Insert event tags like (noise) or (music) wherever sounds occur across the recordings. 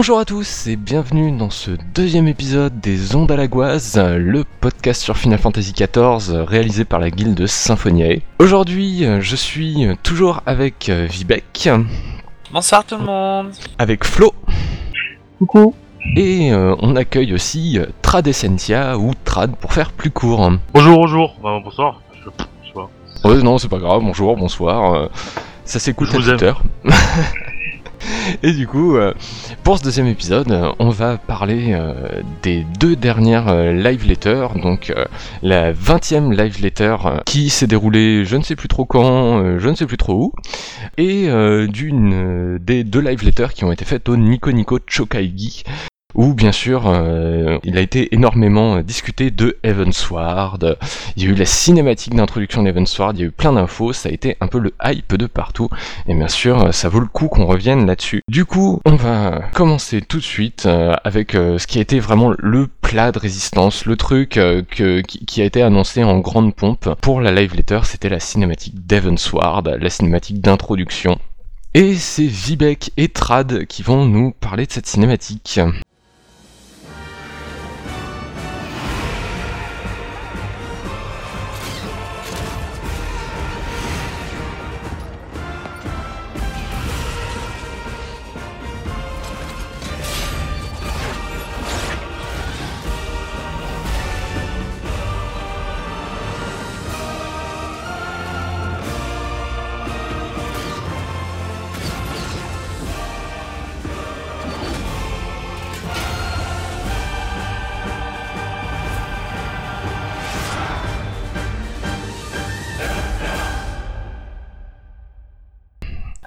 Bonjour à tous et bienvenue dans ce deuxième épisode des Ondes à la Goise, le podcast sur Final Fantasy XIV réalisé par la guilde Symphoniae. Aujourd'hui, je suis toujours avec Vibek. Bonsoir tout le monde. Avec Flo. Coucou. Et euh, on accueille aussi euh, Tradescentia ou Trad pour faire plus court. Bonjour, bonjour. Enfin, bonsoir. Je, je sais pas. Ouais, non, c'est pas grave. Bonjour, bonsoir. euh, ça s'écoute à. (laughs) (laughs) Et du coup, euh, pour ce deuxième épisode, euh, on va parler euh, des deux dernières live letters. Donc, la 20e live letter qui s'est déroulée je ne sais plus trop quand, je ne sais plus trop où, et d'une des deux live letters qui ont été faites au Nico Nico Chokaigi. Où bien sûr, euh, il a été énormément euh, discuté de Heavensward. Il y a eu la cinématique d'introduction d'Heavensward, il y a eu plein d'infos, ça a été un peu le hype de partout. Et bien sûr, euh, ça vaut le coup qu'on revienne là-dessus. Du coup, on va commencer tout de suite euh, avec ce qui a été vraiment le plat de résistance, le truc qui, a été annoncé en grande pompe pour la live letter, c'était la cinématique d'Heavensward, la cinématique d'introduction. Et c'est Vibek et Trad qui vont nous parler de cette cinématique.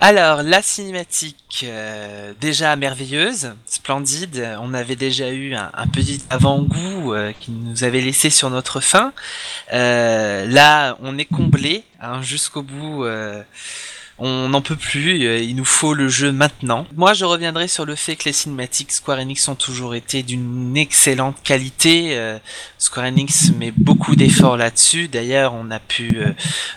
Alors, la cinématique, euh, déjà merveilleuse, splendide. On avait déjà eu un, petit avant-goût euh, qui nous avait laissé sur notre faim. Euh, là, on est comblé hein, jusqu'au bout. On n'en peut plus, euh, il nous faut le jeu maintenant. Moi, je reviendrai sur le fait que les cinématiques Square Enix ont toujours été d'une excellente qualité. Euh, Square Enix met beaucoup d'efforts là-dessus. D'ailleurs, on a pu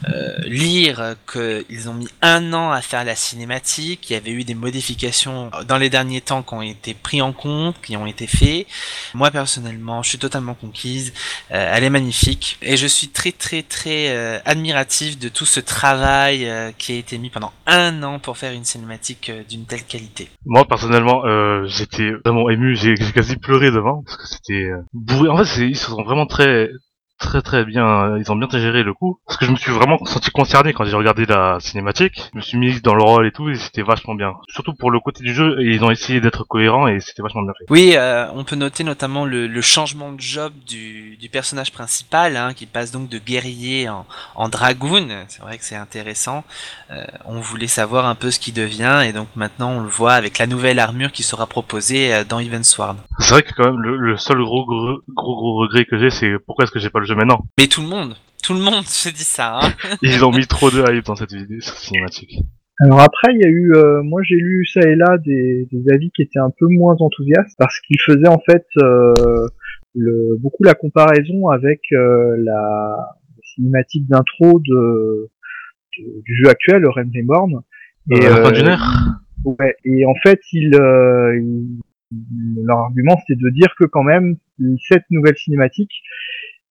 euh, lire qu'ils ont mis un an à faire la cinématique. Il y avait eu des modifications dans les derniers temps qui ont été pris en compte, qui ont été faits. Moi, personnellement, je suis totalement conquise. Elle est magnifique. Et je suis très, très, très admiratif de tout ce travail qui a été mis pendant un an pour faire une cinématique euh, d'une telle qualité. Moi, personnellement, euh, j'étais vraiment ému. J'ai quasi pleuré devant parce que c'était euh. En fait, ils sont vraiment très, très, très bien. Ils ont bien géré le coup. Parce que je me suis vraiment senti concerné quand j'ai regardé la cinématique. Je me suis mis dans le rôle et tout, et c'était vachement bien. Surtout pour le côté du jeu, ils ont essayé d'être cohérents et c'était vachement bien fait. Oui, euh, on peut noter notamment le, le changement de job du, du personnage principal, hein, qui passe donc de guerrier en, en dragoon. C'est vrai que c'est intéressant. Euh, on voulait savoir un peu ce qui devient, et donc maintenant on le voit avec la nouvelle armure qui sera proposée euh, dans Evansward. C'est vrai que quand même le, le seul gros, gros, gros, gros regret que j'ai, c'est pourquoi est-ce que j'ai pas le jeu maintenant. Mais tout le monde, tout le monde se dit ça. Hein. (laughs) Ils ont mis trop de hype dans cette vidéo, cette cinématique. Alors après, il y a eu, euh, moi j'ai lu ça et là des, des avis qui étaient un peu moins enthousiastes parce qu'ils faisaient en fait euh, le, beaucoup la comparaison avec euh, la cinématique d'intro de, de- du jeu actuel, le Realm Reborn. Et à la fin euh, d'une heure Ouais, et en fait, ils, euh, ils- leur argument c'était de dire que quand même cette nouvelle cinématique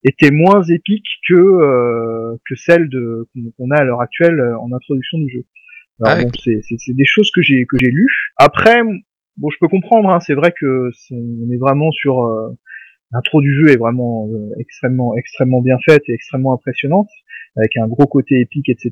était moins épique que euh, que celle de qu'on a à l'heure actuelle euh, en introduction du jeu. Alors Ah, bon, c'est c'est c'est des choses que j'ai que j'ai lues. Après, bon, je peux comprendre. Hein, c'est vrai que c'est- on est vraiment sur euh, l'intro du jeu est vraiment euh, extrêmement extrêmement bien faite et extrêmement impressionnante avec un gros côté épique, etc.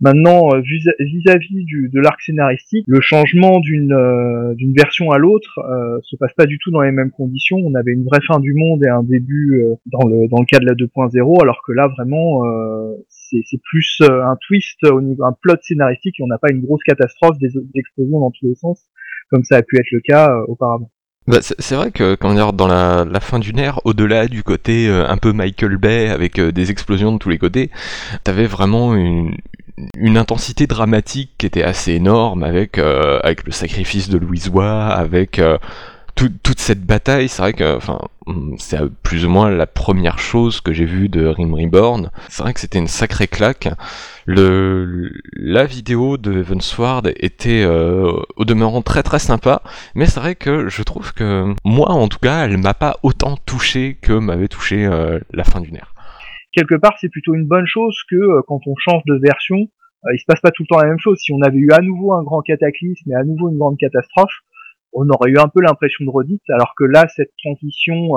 Maintenant, euh, vis- vis-à-vis de l'arc scénaristique, le changement d'une euh, d'une version à l'autre euh, se passe pas du tout dans les mêmes conditions. On avait une vraie fin du monde et un début euh, dans le dans le cas de la 2.0, alors que là vraiment euh, c'est plus euh, un twist au niveau un plot scénaristique et on n'a pas une grosse catastrophe des, des explosions dans tous les sens comme ça a pu être le cas auparavant. Bah, c'est vrai que comment dire, dans la, fin d'une ère, au-delà du côté euh, un peu Michael Bay avec euh, des explosions de tous les côtés, t'avais vraiment une, une intensité dramatique qui était assez énorme avec, euh, avec le sacrifice de Louisois, avec toute cette bataille, c'est vrai que, enfin, c'est plus ou moins la première chose que j'ai vue de Rim Reborn. C'est vrai que c'était une sacrée claque. La vidéo de Evansward était euh, au demeurant très très sympa, mais c'est vrai que je trouve que moi en tout cas, elle m'a pas autant touché que m'avait touché euh, la fin du nerf. Quelque part, c'est plutôt une bonne chose que euh, quand on change de version, il se passe pas tout le temps la même chose. Si on avait eu à nouveau un grand cataclysme et à nouveau une grande catastrophe, on aurait eu un peu l'impression de redite, alors que là, cette transition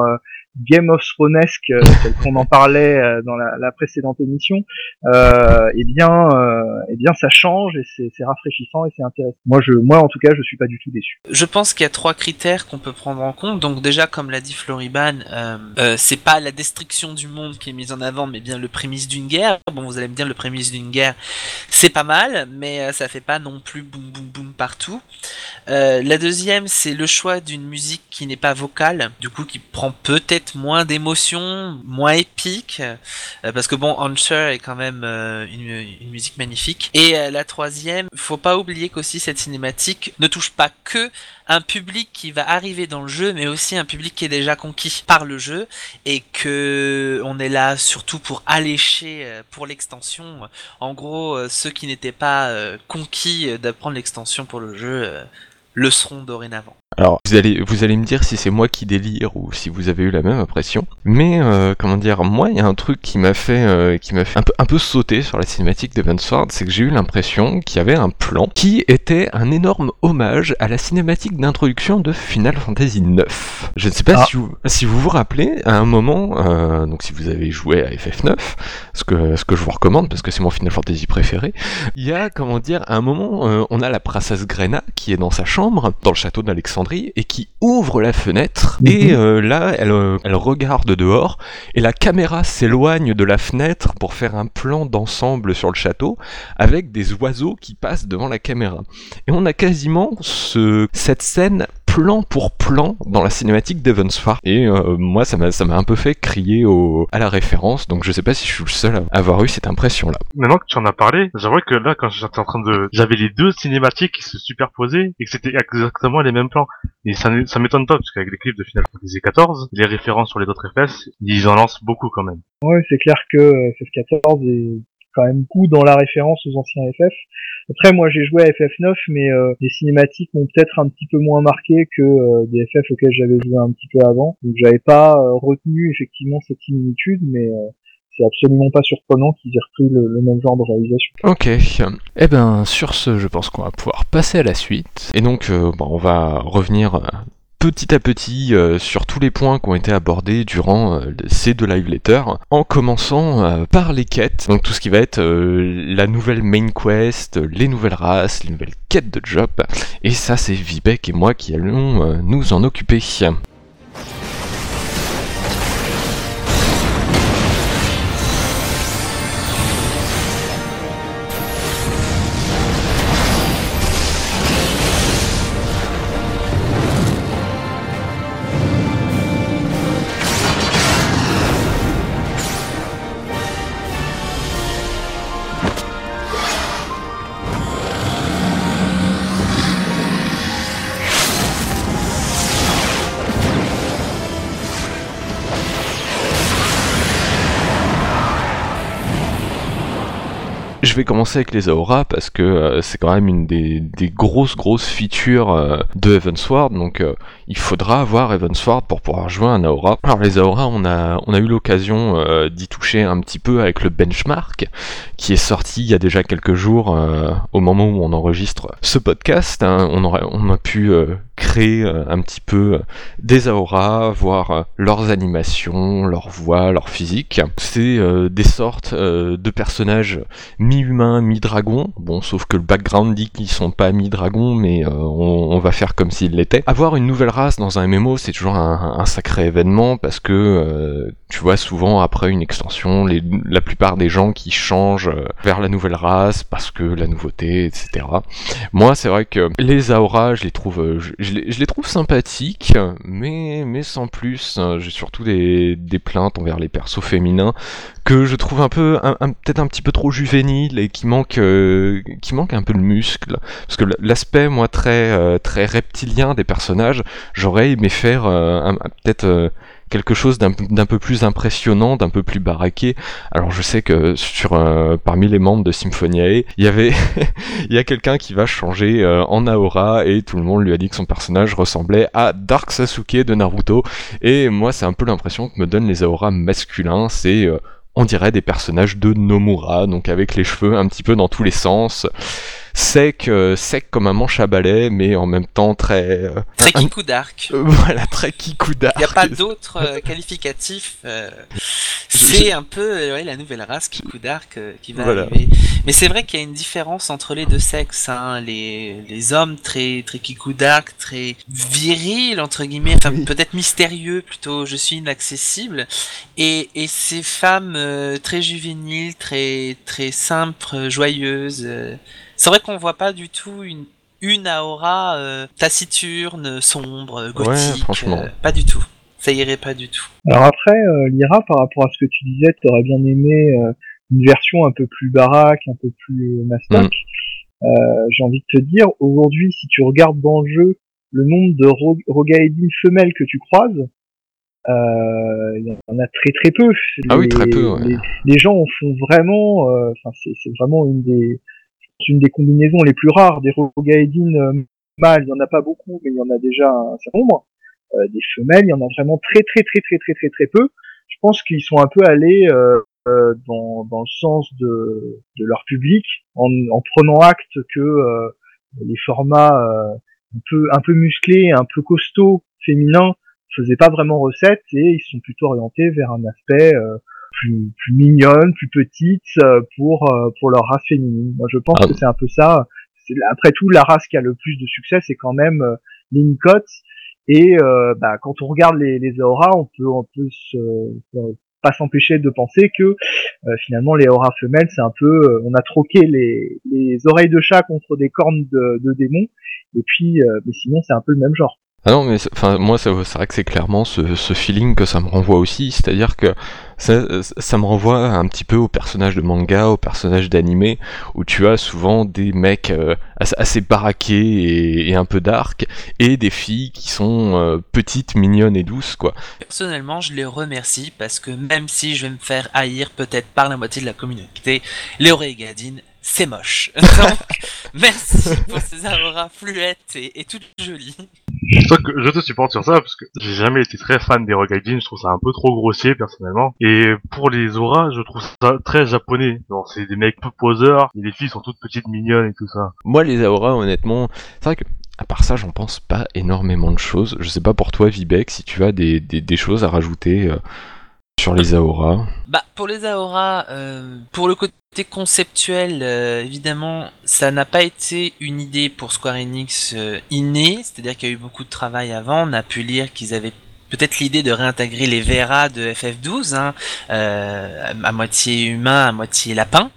Game of Thronesque, euh, tel qu'on en parlait euh, dans la, précédente émission, euh, eh bien, euh, eh bien, ça change et c'est rafraîchissant et c'est intéressant. Moi, je, moi, en tout cas, je suis pas du tout déçu. Je pense qu'il y a trois critères qu'on peut prendre en compte. Donc déjà, comme l'a dit Floriban, euh, euh, c'est pas la destruction du monde qui est mise en avant, mais bien le prémisse d'une guerre. Bon, vous allez me dire, le prémisse d'une guerre, c'est pas mal, mais ça fait pas non plus boum boum boum partout. la deuxième, c'est le choix d'une musique qui n'est pas vocale, du coup, qui prend peut-être moins d'émotion, moins épique, euh, parce que bon, Answer est quand même euh, une, musique magnifique. Et euh, la troisième, faut pas oublier qu'aussi cette cinématique ne touche pas que un public qui va arriver dans le jeu, mais aussi un public qui est déjà conquis par le jeu, et que on est là surtout pour allécher pour l'extension. En gros, ceux qui n'étaient pas conquis d'apprendre l'extension pour le jeu le seront dorénavant. Alors, vous allez, vous allez me dire si c'est moi qui délire ou si vous avez eu la même impression. Mais, euh, comment dire, moi, il y a un truc qui m'a fait, euh, qui m'a fait un peu, un peu sauter sur la cinématique de Sword, c'est que j'ai eu l'impression qu'il y avait un plan qui était un énorme hommage à la cinématique d'introduction de Final Fantasy IX. Je ne sais pas ah. si, vous, si vous vous rappelez, à un moment, euh, donc si vous avez joué à FF9, ce que, ce que je vous recommande parce que c'est mon Final Fantasy préféré, il y a, comment dire, à un moment, on a la princesse Grena qui est dans sa chambre, dans le château et qui ouvre la fenêtre et mhm. euh, là elle, euh, elle regarde dehors et la caméra s'éloigne de la fenêtre pour faire un plan d'ensemble sur le château avec des oiseaux qui passent devant la caméra. Et on a quasiment ce, cette scène plan pour plan dans la cinématique d'Evansfar. Et euh, moi, ça m'a, ça m'a un peu fait crier au, à la référence, donc je sais pas si je suis le seul à avoir eu cette impression-là. Maintenant que tu en as parlé, j'avoue que là, quand j'étais en train de... J'avais les deux cinématiques qui se superposaient et que c'était exactement les mêmes plans. Et ça, ça m'étonne pas, parce qu'avec les clips de Final Fantasy XIV, les références sur les autres FPS, ils en lancent beaucoup quand même. Ouais, c'est clair que FF14 est quand même coup dans la référence aux anciens FF. Après, moi, j'ai joué à FF9, mais euh, les cinématiques m'ont peut-être un petit peu moins marqué que euh, des FF auxquels j'avais joué un petit peu avant. Donc, j'avais pas euh, retenu effectivement cette similitude, mais c'est absolument pas surprenant qu'ils aient repris le, même genre de réalisation. Ok. Eh ben, sur ce, je pense qu'on va pouvoir passer à la suite. Et donc, bon, on va revenir petit à petit euh, sur tous les points qui ont été abordés durant euh, ces deux live letters, en commençant euh, par les quêtes, donc tout ce qui va être la nouvelle main quest, les nouvelles races, les nouvelles quêtes de job, et ça c'est Vivek et moi qui allons nous en occuper. Je vais commencer avec les Aura parce que euh, c'est quand même une des, grosses grosses features euh, de Evansward, donc euh, il faudra avoir Evansward pour pouvoir jouer un Aura. Alors les Aura, on a, on a eu l'occasion d'y toucher un petit peu avec le benchmark qui est sorti il y a déjà quelques jours au moment où on enregistre ce podcast. Hein. on, aurait, on a pu créer un petit peu des Aura, voir leurs animations, leurs voix, leur physique. C'est des sortes de personnages mi-humain, mi-dragon. Bon, sauf que le background dit qu'ils sont pas mi-dragon, mais euh, on, va faire comme s'ils l'étaient. Avoir une nouvelle race dans un MMO, c'est toujours un, sacré événement parce que euh, tu vois souvent après une extension, la plupart des gens qui changent euh, vers la nouvelle race parce que la nouveauté, etc. Moi, c'est vrai que les Aura, je les trouve, je les, trouve sympathiques, mais, sans plus. J'ai surtout des, plaintes envers les persos féminins que je trouve un peu, peut-être un petit peu trop juvéniles et qui manquent, euh, qui un peu de muscle. Parce que l'aspect, moi, très, euh, très reptilien des personnages, j'aurais aimé faire euh, peut-être quelque chose d'un peu plus impressionnant, d'un peu plus baraqué. Alors je sais que euh, parmi les membres de Symphoniae, il y avait (laughs) il y a quelqu'un qui va changer euh, en Aora et tout le monde lui a dit que son personnage ressemblait à Dark Sasuke de Naruto. Et moi c'est un peu l'impression que me donnent les Aoras masculins, c'est euh, on dirait des personnages de Nomura, donc avec les cheveux un petit peu dans tous les sens, sec, euh, sec comme un manche à balai, mais en même temps très, euh, Très Dark. euh, (laughs) voilà, très Kikuda. Il n'y a pas d'autre euh, qualificatif. c'est un peu ouais, la nouvelle race Kiku Dark euh, qui va Voilà. arriver. Mais c'est vrai qu'il y a une différence entre les deux sexes. Hein. Les, les hommes très, très Kiku Dark, très virils, entre guillemets, enfin Oui. peut-être mystérieux plutôt, je suis inaccessible. Et, et ces femmes euh, très juvéniles, très, très simples, joyeuses. euh, c'est vrai qu'on voit pas du tout une, une aura euh, taciturne, sombre, gothique. franchement. euh, pas du tout. Ça irait pas du tout. Alors après, euh, Lyra, par rapport à ce que tu disais, tu aurais bien aimé euh, une version un peu plus baraque, un peu plus mastoc. Euh, J'ai envie de te dire, aujourd'hui, si tu regardes dans le jeu le nombre de ro Rogaedin femelles que tu croises, euh, il y en a très très peu. Ah oui, très peu, ouais. Les, les gens en font vraiment, enfin c'est vraiment une des une des combinaisons les plus rares des Rogaedin euh, mâles. Il y en a pas beaucoup, mais il y en a déjà un certain nombre. Euh, des femelles, il y en a vraiment très très très très très très très peu. Je pense qu'ils sont un peu allés euh, dans, dans le sens de, de leur public en, en prenant acte que les formats un peu un peu musclés, un peu costauds, féminins faisaient pas vraiment recette et ils sont plutôt orientés vers un aspect euh, plus, plus mignonne, plus petite euh, pour euh, pour leur race féminine. Moi, je pense Ah. que c'est un peu ça. C'est- Après tout, la race qui a le plus de succès, c'est quand même euh, les Nicotes. Et euh, bah, quand on regarde les, les auras, on peut on peut se, euh, pas s'empêcher de penser que euh, finalement les auras femelles, c'est un peu, euh, on a troqué les, les oreilles de chat contre des cornes de, de démons. Et puis, euh, mais sinon, c'est un peu le même genre. Ah non, mais enfin moi c'est vrai que c'est clairement ce, feeling que ça me renvoie aussi, c'est-à-dire que ça, me renvoie un petit peu aux personnages de manga, aux personnages d'animé, où tu as souvent des mecs euh, assez, baraqués et, un peu dark, et des filles qui sont euh, petites, mignonnes et douces, quoi. Personnellement, je les remercie parce que même si je vais me faire haïr peut-être par la moitié de la communauté, les Gadine, c'est moche. (laughs) Donc, merci pour ces auras fluettes et, et toutes jolies. Que je te supporte sur ça, parce que j'ai jamais été très fan des Rogaijin, je trouve ça un peu trop grossier personnellement. Et pour les auras, je trouve ça très japonais. Genre c'est des mecs peu poseurs, et les filles sont toutes petites mignonnes et tout ça. Moi les Aora, honnêtement, c'est vrai que à part ça, j'en pense pas énormément de choses. Je sais pas pour toi, Vibek, si tu as des, des, des choses à rajouter euh, sur les Aora. Bah, pour les Aora, euh, pour le côté conceptuel, euh, évidemment, ça n'a pas été une idée pour Square Enix euh, innée, c'est-à-dire qu'il y a eu beaucoup de travail avant. On a pu lire qu'ils avaient peut-être l'idée de réintégrer les Vera de FF12, hein, euh, à moitié humain, à moitié lapin,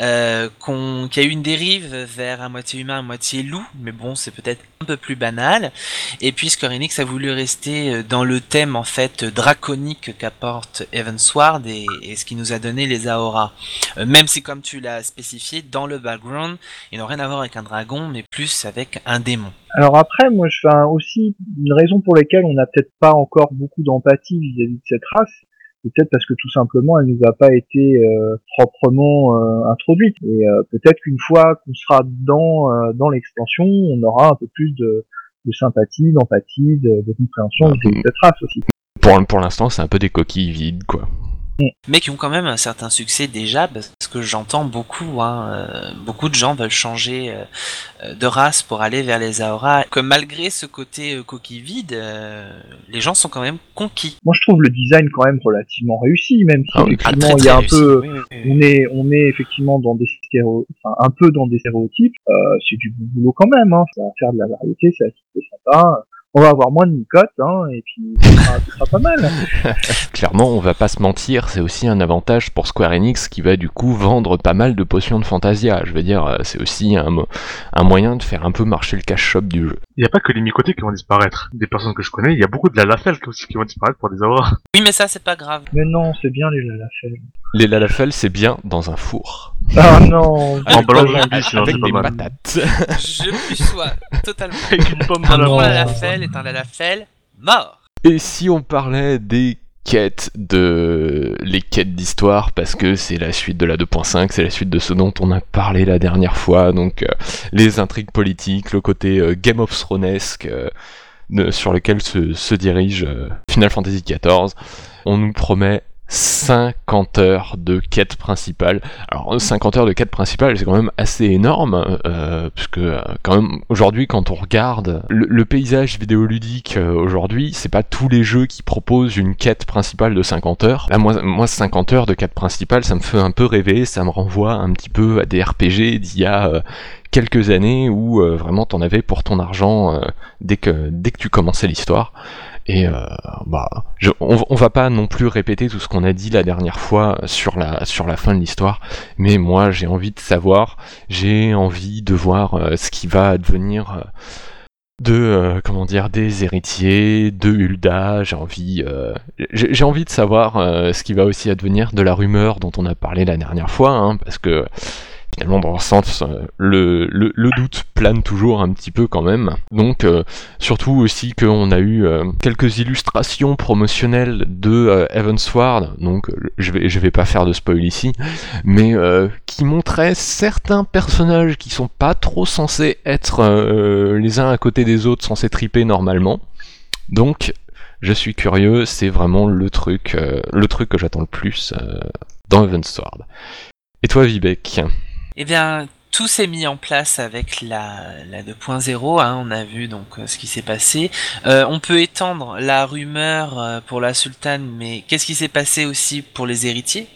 euh, qu'il y a eu une dérive vers à moitié humain, à moitié loup, mais bon, c'est peut-être un peu plus banal. Et puis Square a voulu rester euh, dans le thème en fait draconique qu'apporte Evansward et, et ce qui nous a donné les Aora. Euh, même si comme tu l'as spécifié, dans le background, ils n'ont rien à voir avec un dragon, mais plus avec un démon. Alors après, moi, je fais un- aussi une raison pour laquelle on n'a peut-être pas encore beaucoup d'empathie vis-à-vis de cette race, c'est peut-être parce que tout simplement, elle nous a pas été euh, proprement euh, introduite. Et euh, peut-être qu'une fois qu'on sera dans euh, dans l'extension, on aura un peu plus de, de sympathie, d'empathie, de, de compréhension Ah, vis-à-vis de cette race aussi. Pour, pour l'instant, c'est un peu des coquilles vides, quoi. Mais qui ont quand même un certain succès déjà, parce que j'entends beaucoup, hein, euh, beaucoup de gens veulent changer euh, euh, de race pour aller vers les Aora, que malgré ce côté euh, coquille vide, euh, les gens sont quand même conquis. Moi, je trouve le design quand même relativement réussi, même si Ah Ah, effectivement très, il y a un réussi. peu Oui, oui, oui. on est on est effectivement dans des stéréo enfin un peu dans des stéréotypes euh, c'est du bon boulot quand même hein. ça va faire de la variété c'est assez sympa on va avoir moins de nicotes, hein, et puis ce sera, pas mal. (laughs) Clairement, on va pas se mentir, c'est aussi un avantage pour Square Enix qui va du coup vendre pas mal de potions de Fantasia. Je veux dire, euh, c'est aussi un, mo- un moyen de faire un peu marcher le cash shop du jeu. Il n'y a pas que les micotés qui vont disparaître. Des personnes que je connais, il y a beaucoup de la lafelle aussi qui vont disparaître pour les avoir. Oui, mais ça, c'est pas grave. Mais non, c'est bien les lalafels. Les lalafels, c'est bien dans un four. Ah non En des- de avec des mal. patates. (laughs) Je lui sois totalement. Avec une pomme Un dans la bon lalafel est un lalafel mort. Et si on parlait des quêtes de les quêtes d'histoire parce que c'est la suite de la 2.5, c'est la suite de ce dont on a parlé la dernière fois, donc euh, les intrigues politiques, le côté euh, Game of Thronesque euh, sur lequel se, se dirige euh, Final Fantasy XIV, on nous promet 50 heures de quêtes principales. Alors 50 heures de quêtes principales, c'est quand même assez énorme, euh, puisque euh, quand même aujourd'hui quand on regarde le, paysage vidéoludique euh, aujourd'hui, c'est pas tous les jeux qui proposent une quête principale de 50 heures. Là moi, moi 50 heures de quête principale, ça me fait un peu rêver, ça me renvoie un petit peu à des RPG d'il y a euh, quelques années où euh, vraiment t'en avais pour ton argent euh, dès que tu commençais l'histoire. Et euh, bah, on, va pas non plus répéter tout ce qu'on a dit la dernière fois sur la sur la fin de l'histoire, mais moi j'ai envie de savoir, j'ai envie de voir euh, ce qui va advenir euh, de euh, comment dire des héritiers, de Hulda. J'ai envie euh, j'ai envie de savoir ce qui va aussi advenir de la rumeur dont on a parlé la dernière fois, hein, parce que finalement dans le sens le, le, doute plane toujours un petit peu quand même. Donc euh, Surtout aussi qu'on a eu euh, quelques illustrations promotionnelles de euh, Evansward, donc euh, je vais vais pas faire de spoil ici, mais qui montraient certains personnages qui sont pas trop censés être les uns à côté des autres, censés triper normalement. Donc je suis curieux, c'est vraiment le truc le truc que j'attends le plus dans Evansward. Et toi Vivek Eh bien, tout s'est mis en place avec la, la 2.0. hein, on a vu donc euh, ce qui s'est passé. Euh, on peut étendre la rumeur euh, pour la sultane, mais qu'est-ce qui s'est passé aussi pour les héritiers?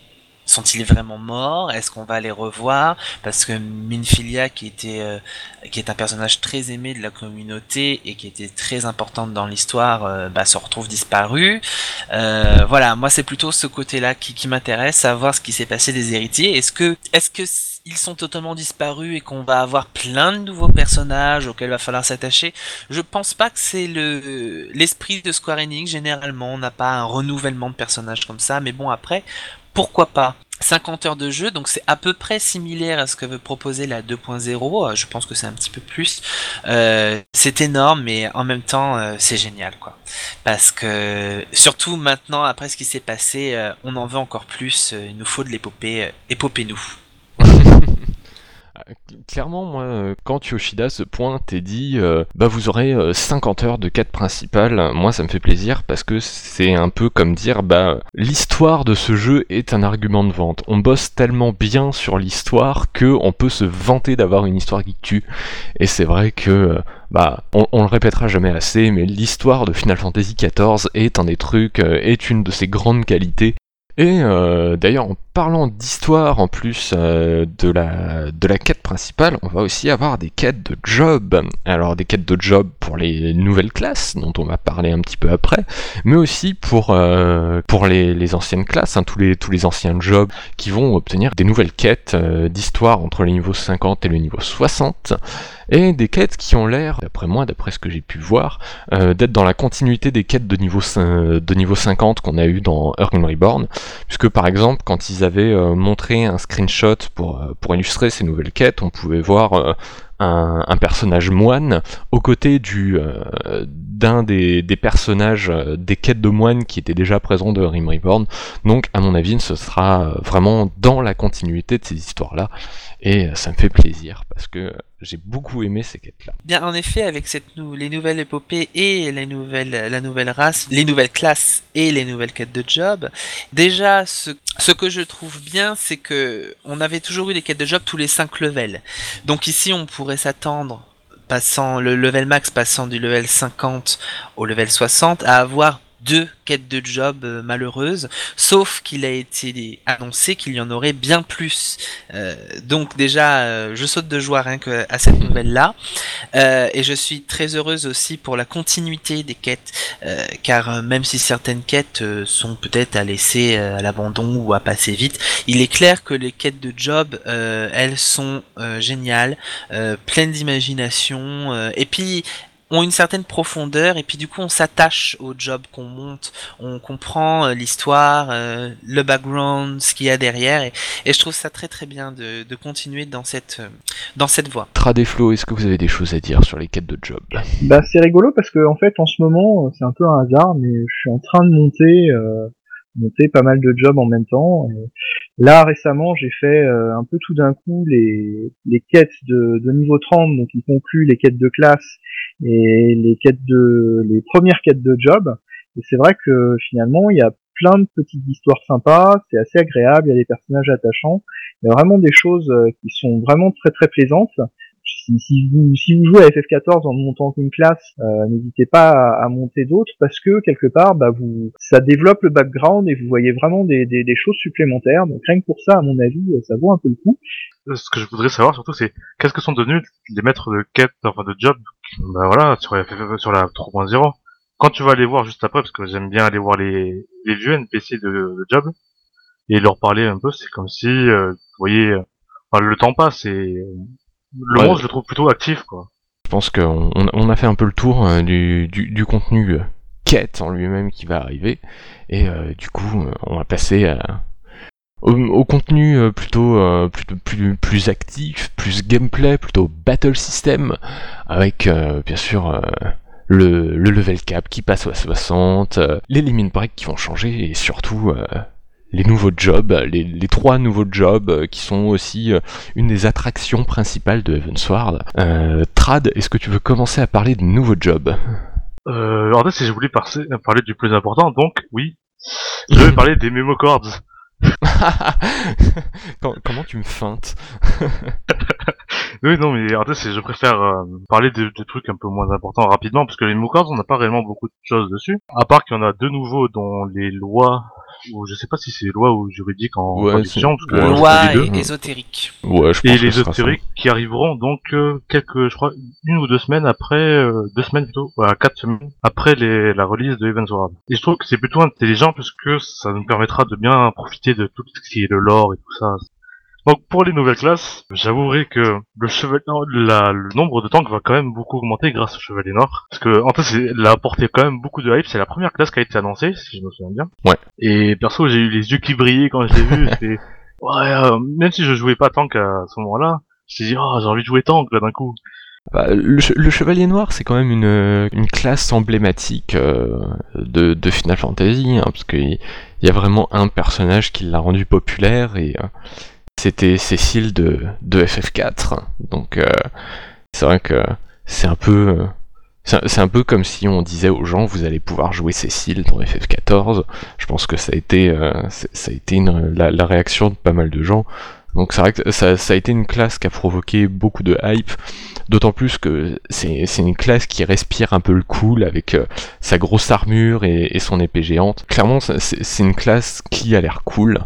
Sont-ils vraiment morts? Est-ce qu'on va les revoir? Parce que Minfilia, qui était, qui est un personnage très aimé de la communauté et qui était très importante dans l'histoire, bah, se retrouve disparue. Voilà, moi c'est plutôt ce côté-là qui, qui m'intéresse, savoir ce qui s'est passé des héritiers. Est-ce que, est-ce que ils sont totalement disparus et qu'on va avoir plein de nouveaux personnages auxquels va falloir s'attacher Je pense pas que c'est le l'esprit de Square Enix. Généralement, on n'a pas un renouvellement de personnages comme ça, mais bon après, pourquoi pas? 50 heures de jeu, donc c'est à peu près similaire à ce que veut proposer la 2.0. euh, Je pense que c'est un petit peu plus. Euh, c'est énorme, mais en même temps, euh, c'est génial, quoi. Parce que surtout maintenant, après ce qui s'est passé, on en veut encore plus. il nous faut de l'épopée. euh, Épopée-nous. Clairement, moi, euh, quand Yoshida se pointe et dit euh, bah vous aurez euh, 50 heures de quête principale, moi ça me fait plaisir parce que c'est un peu comme dire bah l'histoire de ce jeu est un argument de vente. On bosse tellement bien sur l'histoire que on peut se vanter d'avoir une histoire qui tue. Et c'est vrai que euh, bah on, le répétera jamais assez, mais l'histoire de Final Fantasy XIV est un des trucs, euh, est une de ses grandes qualités. Et euh, d'ailleurs, en parlant d'histoire en plus euh, de, la, de la quête principale, on va aussi avoir des quêtes de job. Alors des quêtes de job pour les nouvelles classes, dont on va parler un petit peu après, mais aussi pour, euh, pour les, les anciennes classes, hein, tous, les, tous les anciens jobs qui vont obtenir des nouvelles quêtes euh, d'histoire entre le niveau 50 et le niveau 60. Et des quêtes qui ont l'air, d'après moi, d'après ce que j'ai pu voir, d'être dans la continuité des quêtes de niveau, de niveau 50 qu'on a eu dans Earthbound Reborn, puisque par exemple quand ils euh, montré un screenshot pour, euh, pour illustrer ces nouvelles quêtes, on pouvait voir euh, un, personnage moine aux côtés du d'un des, des personnages des quêtes de moine qui étaient déjà présents de Rim Reborn. Donc à mon avis ce sera vraiment dans la continuité de ces histoires-là. Et ça me fait plaisir parce que j'ai beaucoup aimé ces quêtes-là. Bien, en effet, avec cette nou- les nouvelles épopées et les nouvelles, la nouvelle race, les nouvelles classes et les nouvelles quêtes de job, déjà, ce, ce que je trouve bien, c'est que on avait toujours eu des quêtes de job tous les 5 levels. Donc ici, on pourrait s'attendre, passant le level max passant du level 50 au level 60, à avoir deux quêtes de job euh, malheureuses, sauf qu'il a été annoncé qu'il y en aurait bien plus. Euh, donc déjà, euh, je saute de joie rien que à cette nouvelle-là, Euh, et je suis très heureuse aussi pour la continuité des quêtes, car même si certaines quêtes sont peut-être à laisser à l'abandon ou à passer vite, il est clair que les quêtes de job, elles sont géniales, pleines d'imagination, et puis ont une certaine profondeur et puis du coup on s'attache au job qu'on monte, on comprend euh, l'histoire, euh, le background, ce qu'il y a derrière et, et je trouve ça très très bien de, de continuer dans cette euh, dans cette voie. Trad et Flo, est-ce que vous avez des choses à dire sur les quêtes de job? Bah c'est rigolo parce que en fait en ce moment c'est un peu un hasard mais je suis en train de monter euh, monter pas mal de jobs en même temps. Et là récemment j'ai fait euh, un peu tout d'un coup les, les quêtes de, de niveau 30 donc qui concluent les quêtes de classe et les quêtes de les premières quêtes de job. Et c'est vrai que finalement il y a plein de petites histoires sympas, c'est assez agréable, il y a des personnages attachants, il y a vraiment des choses euh, qui sont vraiment très très plaisantes si, si vous, si vous jouez à FF14 en montant une classe, euh, n'hésitez pas à, à monter d'autres parce que quelque part, bah, vous, ça développe le background et vous voyez vraiment des, des, des choses supplémentaires. Donc rien que pour ça, à mon avis, ça vaut un peu le coup. Euh, Ce que je voudrais savoir surtout, c'est qu'est-ce que sont devenus les maîtres de quête, enfin de job, bah voilà, sur, FF sur la 3.0. Quand tu vas aller voir juste après, parce que j'aime bien aller voir les, les vieux NPC de, de job et leur parler un peu, c'est comme si, euh, vous voyez, euh, enfin, le temps passe et euh, le Ouais. je le trouve plutôt actif quoi. Je pense qu'on on- on a fait un peu le tour euh, du, du, du contenu euh, quête en lui-même qui va arriver. Et euh, du coup, on va passer à- au, au contenu plutôt, euh, plus, plus actif, plus gameplay, plutôt battle system, avec euh, bien sûr le, le level cap qui passe à 60, euh, les limit breaks qui vont changer et surtout euh, les nouveaux jobs, les, les trois nouveaux jobs euh, qui sont aussi euh, une des attractions principales de Heavensward. Euh, Trad, est-ce que tu veux commencer à parler de nouveaux jobs? Euh, en fait, si je voulais parler, parler du plus important, donc oui, je vais (laughs) parler des memo cards. Com- (laughs) Comment tu me feintes? (laughs) Oui, non, mais en fait, je préfère euh, parler de, de trucs un peu moins importants rapidement, parce que les memo cards, on n'a pas réellement beaucoup de choses dessus. À part qu'il y en a deux nouveaux dont les lois, ou je sais pas si c'est loi ou juridique en Ouais, traduction, c'est- parce que Ouais, Loi deux. et ésotérique. Ouais, je pense Et les ésotériques qui arriveront donc euh, quelques, je crois, une ou deux semaines après, euh, deux semaines plutôt, voilà, quatre semaines après les, la release de Heavensward. Et je trouve que c'est plutôt intelligent parce que ça nous permettra de bien profiter de tout ce qui est le lore et tout ça. Donc pour les nouvelles classes, j'avouerai que le chevalier, non, la- le nombre de tanks va quand même beaucoup augmenter grâce au chevalier noir, parce que en fait, il a apporté quand même beaucoup de hype. C'est la première classe qui a été annoncée, si je me souviens bien. Ouais. Et perso, j'ai eu les yeux qui brillaient quand je l'ai vu. (laughs) C'était ouais, euh, même si je jouais pas tank à ce moment-là, je me suis dit oh j'ai envie de jouer tank là d'un coup. Bah, le, che- le Chevalier Noir, c'est quand même une, une classe emblématique euh, de, de Final Fantasy, hein, parce qu'il y a vraiment un personnage qui l'a rendu populaire, et euh, c'était Cécile de, de FF4. Donc euh, c'est vrai que c'est un peu... euh, c'est peu comme si on disait aux gens vous allez pouvoir jouer Cécile dans FF14. Je pense que ça a été, euh, ça a été la, la réaction de pas mal de gens. Donc c'est vrai que ça, ça a été une classe qui a provoqué beaucoup de hype. D'autant plus que c'est c'est une classe qui respire un peu le cool avec euh, sa grosse armure et, et son épée géante. Clairement, c'est une classe qui a l'air cool.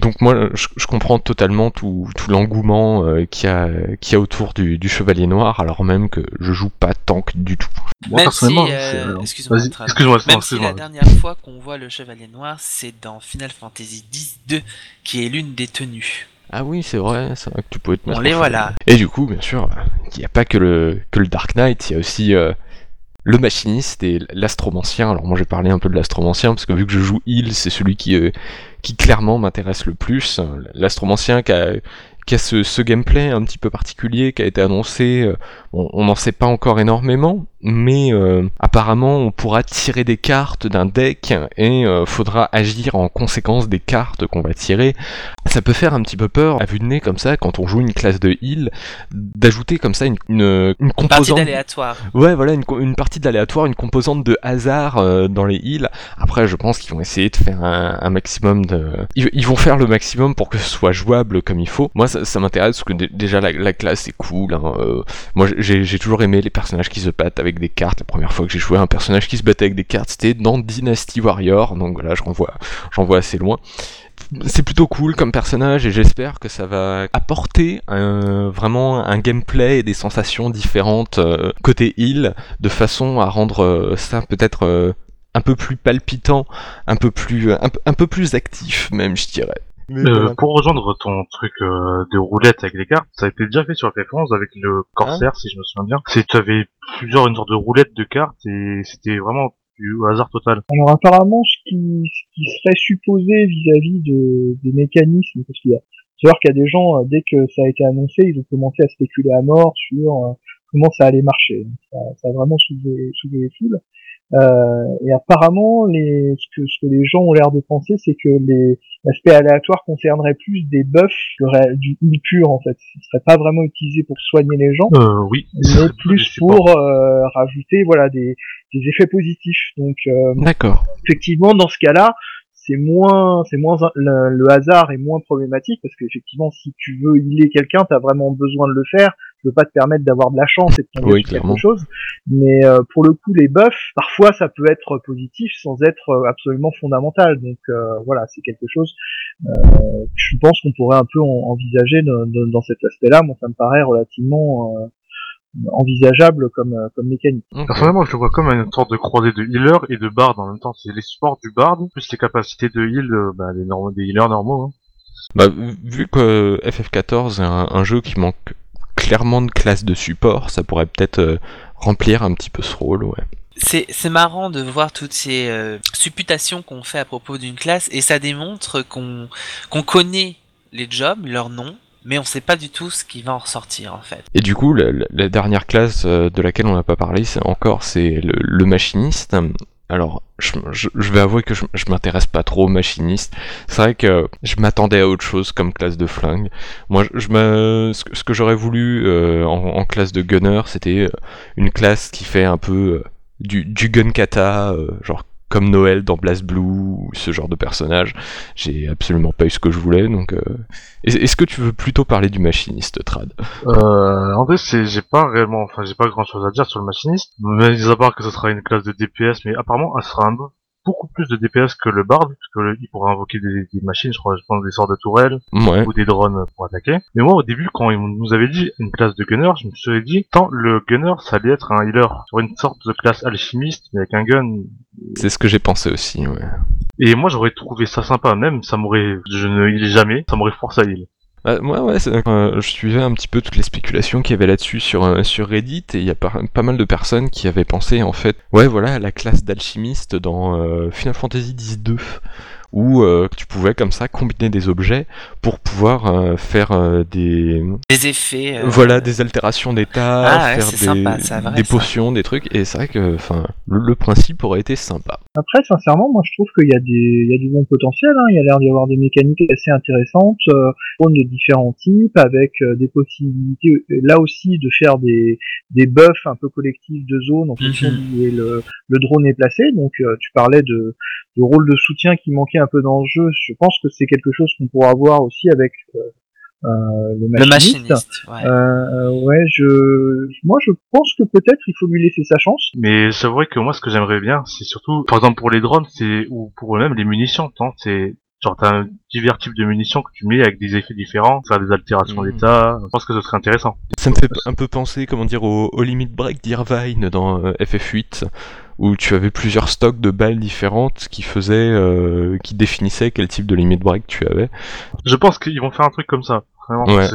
Donc moi, je, je comprends totalement tout, tout l'engouement euh, qu'il y, a- qu'il y a autour du, du Chevalier Noir, alors même que je joue pas tank du tout. Moi Même si, personnellement, c'est- euh, excuse-moi, excuse-moi, Même si excuse-moi. la dernière fois qu'on voit le Chevalier Noir, c'est dans Final Fantasy X-2, qui est l'une des tenues. Ah oui, c'est vrai, c'est vrai que tu pouvais te mettre On les voilà. Et du coup, bien sûr, il n'y a pas que le, que le Dark Knight, il y a aussi euh, le machiniste et l'astromancien. Alors moi j'ai parlé un peu de l'astromancien parce que vu que je joue heal, c'est celui qui, euh, qui clairement m'intéresse le plus. L'astromancien qui a, qui a ce, ce gameplay un petit peu particulier qui a été annoncé, euh, on on n'en sait pas encore énormément, mais euh, apparemment on pourra tirer des cartes d'un deck et euh, faudra agir en conséquence des cartes qu'on va tirer. Ça peut faire un petit peu peur à vue de nez comme ça quand on joue une classe de heal d'ajouter comme ça une, une, une Partie composante d'aléatoire. Ouais, voilà, une, une partie d'aléatoire, une composante de hasard euh, dans les heals. Après, je pense qu'ils vont essayer de faire un, un maximum de... Ils, ils vont faire le maximum pour que ce soit jouable comme il faut. Moi, ça, ça m'intéresse parce que dé- déjà, la, la classe est cool. hein, euh, moi, j'ai j'ai toujours aimé les personnages qui se battent avec des cartes. La première fois que j'ai joué un personnage qui se battait avec des cartes, c'était dans Dynasty Warrior, donc voilà, j'en vois, j'en vois assez loin c'est plutôt cool comme personnage et j'espère que ça va apporter vraiment un gameplay et des sensations différentes euh, côté heal de façon à rendre euh, ça peut-être euh, un peu plus palpitant, un peu plus un, peu plus actif même je dirais. Pour rejoindre ton truc de roulette avec les cartes, ça a été déjà fait sur FF11 avec le Corsair ah. si je me souviens bien. C'est tu avais plusieurs une sorte de roulette de cartes et c'était vraiment au hasard total. Alors apparemment, ce qui, ce qui serait supposé vis-à-vis de, des mécanismes, parce qu'il y a, c'est qu'il y a des gens, euh, dès que ça a été annoncé, ils ont commencé à spéculer à mort sur euh, comment ça allait marcher. Ça, ça a vraiment soulevé, soulevé les foules. Euh, et apparemment, les, ce, que, ce que les gens ont l'air de penser, c'est que les l'aspect aléatoire concernerait plus des buffs que du heal pur en fait. Ce serait pas vraiment utilisé pour soigner les gens, euh, oui, mais plus pour euh, rajouter voilà des, des effets positifs. Donc, euh, d'accord. Effectivement, dans ce cas-là, c'est moins, c'est moins le, hasard est moins problématique parce qu'effectivement, si tu veux healer quelqu'un, t'as vraiment besoin de le faire. Je veux pas te permettre d'avoir de la chance et de tomber sur quelque chose. Mais euh, pour le coup, les buffs, parfois, ça peut être positif sans être euh, absolument fondamental. Donc euh, voilà, c'est quelque chose. je pense qu'on pourrait un peu envisager dans cet aspect-là. Moi, ça me paraît relativement envisageable comme, euh, comme mécanique. Personnellement, je le vois comme une sorte de croisée de healer et de bard en même temps. C'est les sports du bard, plus les capacités de heal euh, bah, des, des healers normaux. Hein. Bah, vu que FF14 est un, jeu qui manque clairement de classe de support, ça pourrait peut-être euh, remplir un petit peu ce rôle, ouais. C'est, marrant de voir toutes ces supputations qu'on fait à propos d'une classe et ça démontre qu'on, qu'on connaît les jobs, leurs noms, mais on sait pas du tout ce qui va en ressortir en fait. Et du coup, la, dernière classe euh, de laquelle on n'a pas parlé, c'est encore c'est le, machiniste. Alors, je, vais avouer que je, m'intéresse pas trop au machiniste. C'est vrai que je m'attendais à autre chose comme classe de flingue. Moi, je, ce, que, j'aurais voulu euh, en, classe de gunner, c'était euh, une classe qui fait un peu du, du gun kata, genre comme Noël dans Blast Blue ou ce genre de personnage. J'ai absolument pas eu ce que je voulais, donc. Euh, est-ce que tu veux plutôt parler du machiniste, Trad? Euh, En fait, j'ai pas réellement, enfin, j'ai pas grand chose à dire sur le machiniste, mais à part que ce sera une classe de DPS, mais apparemment, elle beaucoup plus de DPS que le Bard, parce qu'il pourra invoquer des, machines, je crois, je pense des sorts de tourelles, ou des drones pour attaquer. Mais moi, au début, quand ils nous avaient dit une classe de gunner, je me suis dit, tant le gunner, ça allait être un healer, sur une sorte de classe alchimiste, mais avec un gun. C'est ce que j'ai pensé aussi, ouais. Et moi, j'aurais trouvé ça sympa, même, ça m'aurait, je ne heal jamais, ça m'aurait forcé à heal. Bah, ouais, je suivais un petit peu toutes les spéculations qu'il y avait là-dessus sur, euh, sur Reddit, et il y a pas, pas, mal de personnes qui avaient pensé, en fait, ouais, voilà, la classe d'alchimiste dans euh, Final Fantasy X-2, où euh, tu pouvais comme ça combiner des objets pour pouvoir euh, faire euh, des des effets voilà des altérations d'état ah faire des, des potions des trucs et c'est vrai que enfin le, principe aurait été sympa après sincèrement moi je trouve qu'il y a des il y a du bon potentiel hein. il y a l'air d'y avoir des mécaniques assez intéressantes euh, de différents types avec des possibilités là aussi de faire des des buffs un peu collectifs de zones en fonction mhm. où le, le drone est placé donc tu parlais de de rôle de soutien qui manquait un peu dans le jeu. Je pense que c'est quelque chose qu'on pourra voir aussi avec euh, euh le machiniste. Le ouais. Euh, ouais, je, moi je pense que peut-être il faut lui laisser sa chance. Mais c'est vrai que moi ce que j'aimerais bien, c'est surtout, par exemple pour les drones, c'est ou pour eux-mêmes les munitions, c'est genre t'as un divers types de munitions que tu mets avec des effets différents, faire des altérations mmh. d'état. Je pense que ce serait intéressant. Ça me fait un peu penser, comment dire, au, au Limit Break d'Irvine dans euh, FF8 où tu avais plusieurs stocks de balles différentes qui faisaient, euh, qui définissaient quel type de limit break tu avais. Je pense qu'ils vont faire un truc comme ça. Vraiment, ouais.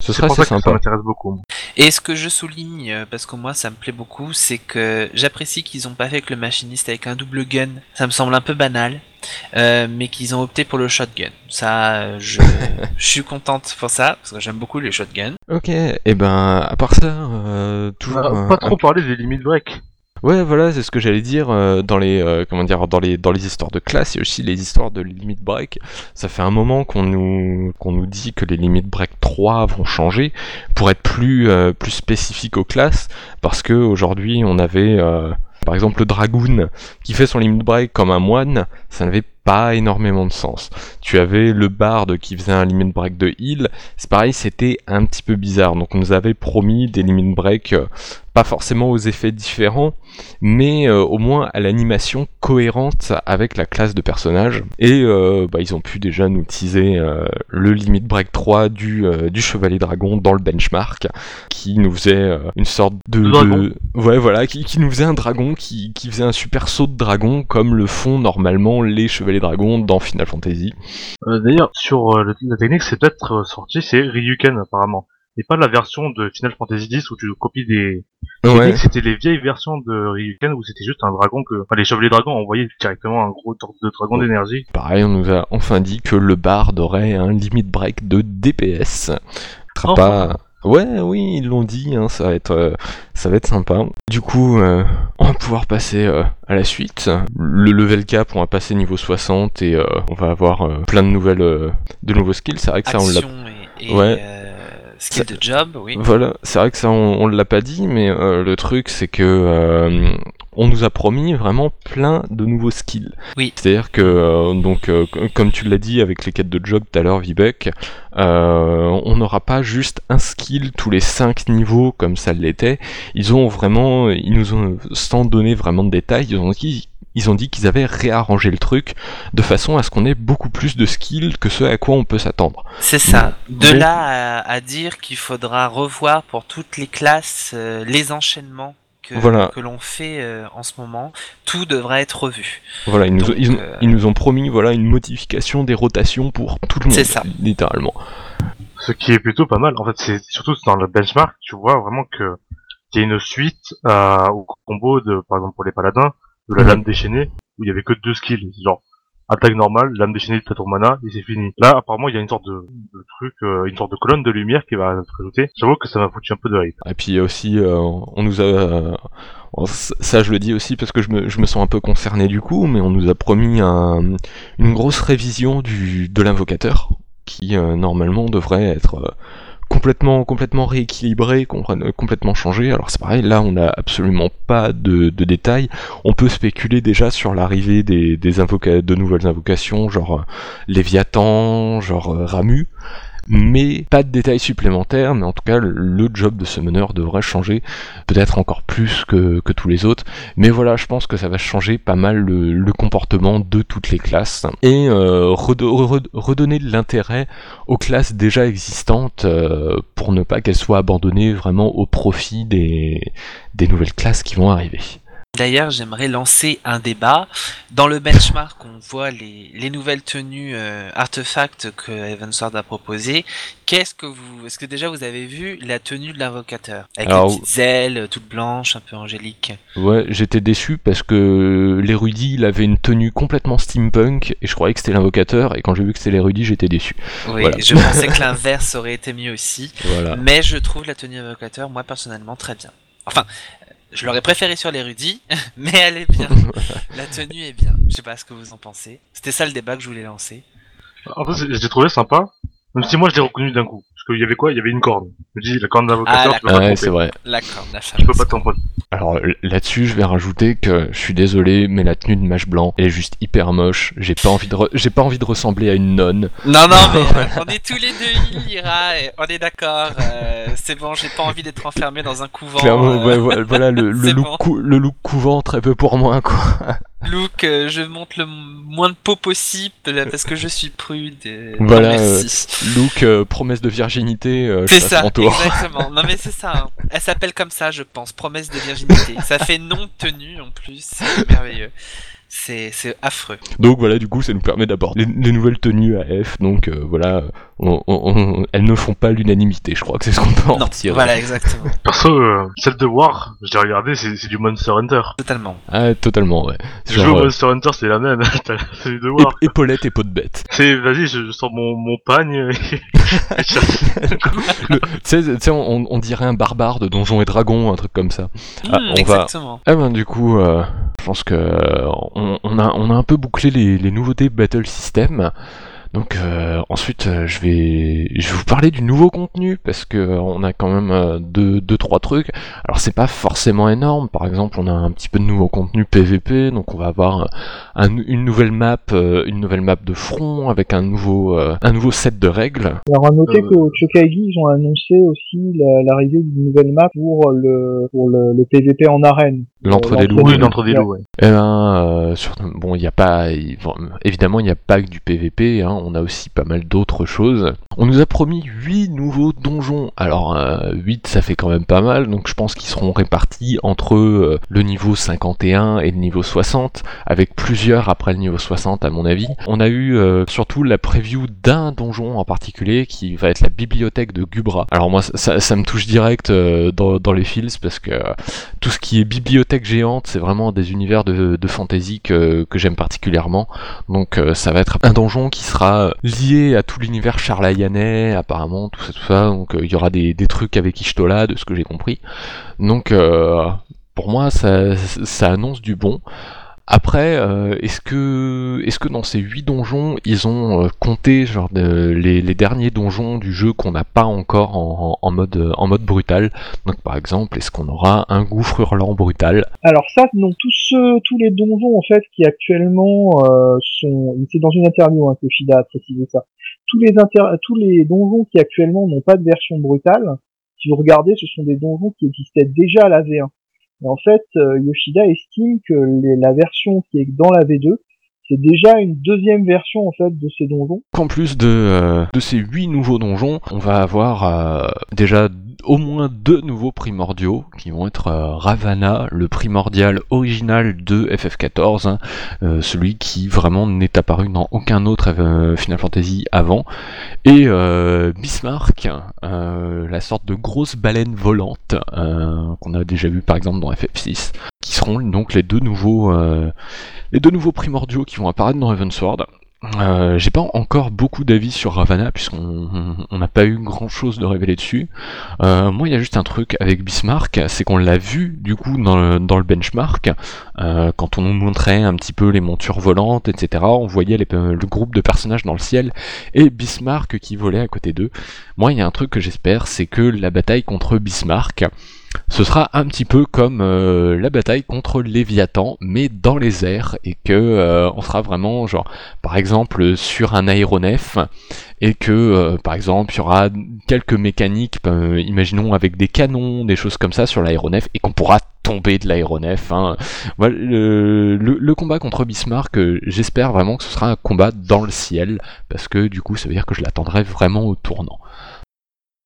Ce serait assez sympa. ça m'intéresse beaucoup. Et ce que je souligne, euh, parce que moi ça me plaît beaucoup, c'est que j'apprécie qu'ils ont pas fait que le machiniste avec un double gun. Ça me semble un peu banal. Euh, mais qu'ils ont opté pour le shotgun. Ça, je, (laughs) je suis contente pour ça, parce que j'aime beaucoup les shotguns. Ok, et eh ben, à part ça, euh, toujours. On pas trop parler des limit break. Ouais, voilà, c'est ce que j'allais dire euh, dans les euh, comment dire dans les dans les histoires de classe et aussi les histoires de limit break. Ça fait un moment qu'on nous qu'on nous dit que les limit break 3 vont changer pour être plus euh, plus spécifiques aux classes parce que aujourd'hui on avait par exemple le dragoon qui fait son limit break comme un moine, ça n'avait pas énormément de sens. Tu avais le bard qui faisait un limit break de heal, c'est pareil, c'était un petit peu bizarre. Donc on nous avait promis des limit break euh, pas forcément aux effets différents, mais euh, au moins à l'animation cohérente avec la classe de personnage. Et euh, bah, ils ont pu déjà nous teaser le Limit Break 3 du, du Chevalier Dragon dans le benchmark, qui nous faisait une sorte de... Ouais, voilà, qui, qui nous faisait un dragon, qui, qui faisait un super saut de dragon, comme le font normalement les Chevaliers Dragons dans Final Fantasy. Euh, D'ailleurs, sur euh, la technique, c'est peut-être euh, sorti, c'est Ryuken apparemment. Et pas la version de Final Fantasy X où tu copies des techniques, c'était les vieilles versions de Ryuken où c'était juste un dragon que enfin, les chevaliers dragons envoyaient directement un gros torse de dragon Ouais. d'énergie. Pareil, on nous a enfin dit que le bard aurait un limit break de DPS. Ce sera Enfin. pas... Ouais, oui, ils l'ont dit, hein, ça va être, euh, ça va être sympa. Du coup, euh, on va pouvoir passer euh, à la suite. Le level cap, on va passer niveau 60 et on va avoir plein de nouvelles, de nouveaux skills. C'est vrai que ça, on l'a et, et, Ouais. skill de job, oui. voilà, c'est vrai que ça on, on l'a pas dit, mais euh, le truc c'est que on nous a promis vraiment plein de nouveaux skills. Oui. C'est-à-dire que euh, donc euh, comme tu l'as dit avec les quêtes de job tout à l'heure, Vivek, euh, on n'aura pas juste un skill tous les 5 niveaux comme ça l'était. Ils ont vraiment, ils nous ont sans donner vraiment de détails, ils ont dit ils ont dit qu'ils avaient réarrangé le truc de façon à ce qu'on ait beaucoup plus de skills que ce à quoi on peut s'attendre. C'est ça. De là à, à dire qu'il faudra revoir pour toutes les classes euh, les enchaînements que, Voilà. que l'on fait euh, en ce moment. Tout devra être revu. Voilà, ils nous, Donc, ils, euh, ils nous ont promis voilà une modification des rotations pour tout le monde, C'est ça. littéralement. Ce qui est plutôt pas mal. En fait, c'est surtout dans le benchmark, tu vois vraiment que il y a une suite euh, au combo de, par exemple pour les paladins, de la Mhm. lame déchaînée, où il y avait que deux skills, genre attaque normale, lame déchaînée de ton mana, et c'est fini. Là, apparemment, il y a une sorte de, truc, euh, une sorte de colonne de lumière qui va se rajouter. J'avoue que ça m'a foutu un peu de hype. Et puis aussi, euh, on nous a, ça je le dis aussi parce que je me, je me sens un peu concerné du coup, mais on nous a promis un, une grosse révision du, de l'invocateur qui euh, normalement devrait être complètement, complètement rééquilibré, compre- complètement changé. Alors c'est pareil, là on n'a absolument pas de, détails. On peut spéculer déjà sur l'arrivée des, des de nouvelles invocations, genre euh, Léviathan, genre euh, Ramu. Mais pas de détails supplémentaires, mais en tout cas le- job de ce meneur devrait changer, peut-être encore plus que, tous les autres. Mais voilà, je pense que ça va changer pas mal le, comportement de toutes les classes et euh, redo- re- redonner de l'intérêt aux classes déjà existantes euh, pour ne pas qu'elles soient abandonnées vraiment au profit des nouvelles classes qui vont arriver. D'ailleurs, j'aimerais lancer un débat. Dans le benchmark, on voit les, les nouvelles tenues euh, artefacts que Evansword a proposées. Qu'est-ce que vous, est-ce que déjà vous avez vu la tenue de l'invocateur? Avec Alors, les petites ailes euh, toutes blanches, un peu angéliques Ouais, j'étais déçu parce que l'érudit, il avait une tenue complètement steampunk et je croyais que c'était l'invocateur et quand j'ai vu que c'était l'érudit, j'étais déçu. Oui, Voilà. je pensais que l'inverse aurait été mieux aussi. (laughs) Voilà. Mais je trouve la tenue invocateur, moi personnellement, très bien. Enfin, je l'aurais préféré sur l'érudit, (laughs) mais elle est bien. (laughs) La tenue est bien. Je sais pas ce que vous en pensez. C'était ça le débat que je voulais lancer. En fait, j'ai trouvé sympa, même si moi je l'ai reconnu d'un coup. Parce qu'il y avait quoi? Il y avait une corne. Je me dis, la corne d'invocateur, Ah, tu peux pas te Ouais, c'est vrai. La corne, la Tu peux pas te tromper. Alors là-dessus, je vais rajouter que je suis désolé, mais la tenue de mage blanc, elle est juste hyper moche. J'ai pas envie de, re- j'ai pas envie de ressembler à une nonne. Non, non, mais (laughs) on est tous les deux Ira, et on est d'accord. euh, c'est bon, j'ai pas envie d'être enfermé dans un couvent. Clairement, euh, ouais, voilà, le, (laughs) look bon. cou- le look couvent très peu pour moi, quoi. Look, euh, je monte le moins de peau possible euh, parce que je suis prude. euh, non, Voilà, merci. Look euh, promesse de virginité, euh, C'est ça, exactement. Non mais c'est ça. hein. Elle s'appelle comme ça, je pense. Promesse de virginité. Ça fait non tenue en plus. C'est merveilleux. C'est c'est affreux. Donc voilà, du coup, ça nous permet d'aborder les, les nouvelles tenues AF. Donc euh, voilà, on- on- on- elles ne font pas l'unanimité. Je crois que c'est ce qu'on peut en Non, retirer. voilà, exactement. Perso, euh, celle de War, je l'ai regardé, c'est c'est du Monster Hunter. Totalement. Ah, totalement, ouais. Si je joue au euh, Monster Hunter, c'est la même. (laughs) Celui de War. ép- épaulette et peau de bête. C'est, vas-y, je, je sors mon, mon pagne. (laughs) Le- Tu sais, tu sais, on, on dirait un barbare de Donjons et Dragons, un truc comme ça. Ah, Hmm, on va- exactement. Ah ben du coup, euh, je pense que euh, on, on a, on a un peu bouclé les, les nouveautés Battle System. Donc euh, ensuite, euh, je vais je vais vous parler du nouveau contenu parce que euh, on a quand même euh, deux deux trois trucs. Alors c'est pas forcément énorme. Par exemple, on a un petit peu de nouveau contenu PVP, donc on va avoir un- une nouvelle map, euh, une nouvelle map de front avec un nouveau euh, un nouveau set de règles. Alors à noter Euh, qu'au Chokaigi, ils ont annoncé aussi la- l'arrivée d'une nouvelle map pour le pour le, le PVP en arène. L'entre des loups. Oui, l'entre des loups, ouais. Eh ben, euh, sur- bon, il y a pas, bon, évidemment, il n'y a pas que du PVP. Hein, on a aussi pas mal d'autres choses. On nous a promis 8 nouveaux donjons. Alors, euh, 8, ça fait quand même pas mal. Donc, je pense qu'ils seront répartis entre euh, le niveau 51 et le niveau 60, avec plusieurs après le niveau 60, à mon avis. On a eu euh, surtout la preview d'un donjon en particulier qui va être la bibliothèque de Gubra. Alors moi, ça, me touche direct euh, dans, les fils parce que euh, tout ce qui est bibliothèque géante, c'est vraiment des univers de, fantasy que, j'aime particulièrement. Donc euh, ça va être un donjon qui sera lié à tout l'univers charlayanais, apparemment, tout ça, tout ça. Donc euh, il y aura des, des trucs avec Ishtola, de ce que j'ai compris. Donc euh, pour moi, ça, ça annonce du bon. Après, euh, est-ce que, est-ce que dans ces huit donjons, ils ont euh, compté genre de- les, les derniers donjons du jeu qu'on n'a pas encore en, en mode en mode brutal? Donc par exemple, est-ce qu'on aura un gouffre hurlant brutal? Alors ça, donc tous ceux, tous les donjons en fait qui actuellement euh, sont, c'est dans une interview hein, que Shida a précisé ça. Tous les inter- tous les donjons qui actuellement n'ont pas de version brutale, si vous regardez, ce sont des donjons qui existaient déjà à la V1. En fait, euh, Yoshida estime que les- la version qui est dans la V2, c'est déjà une deuxième version en fait de ces donjons. Qu'en plus de, euh, ces huit nouveaux donjons, on va avoir euh, déjà au moins deux nouveaux primordiaux qui vont être euh, Ravana, le primordial original de FF14, hein, celui qui vraiment n'est apparu dans aucun autre Final Fantasy avant, et Bismarck, euh, la sorte de grosse baleine volante qu'on a déjà vu par exemple dans FF6, qui seront donc les deux nouveaux euh, les deux nouveaux primordiaux qui vont apparaître dans Heavensward. Euh, J'ai pas encore beaucoup d'avis sur Ravana puisqu'on on- on n'a pas eu grand chose de révélé dessus. Euh, moi, il y a juste un truc avec Bismarck, c'est qu'on l'a vu du coup dans le, benchmark euh, quand on nous montrait un petit peu les montures volantes, etc. On voyait le groupe de personnages dans le ciel et Bismarck qui volait à côté d'eux. Moi, il y a un truc que j'espère, c'est que la bataille contre Bismarck ce sera un petit peu comme euh, la bataille contre Léviathan, mais dans les airs, et que euh, on sera vraiment genre, par exemple, sur un aéronef, et que, euh, par exemple, il y aura quelques mécaniques, euh, imaginons avec des canons, des choses comme ça sur l'aéronef, et qu'on pourra tomber de l'aéronef. Hein. Le, combat contre Bismarck, j'espère vraiment que ce sera un combat dans le ciel, parce que du coup, ça veut dire que je l'attendrai vraiment au tournant.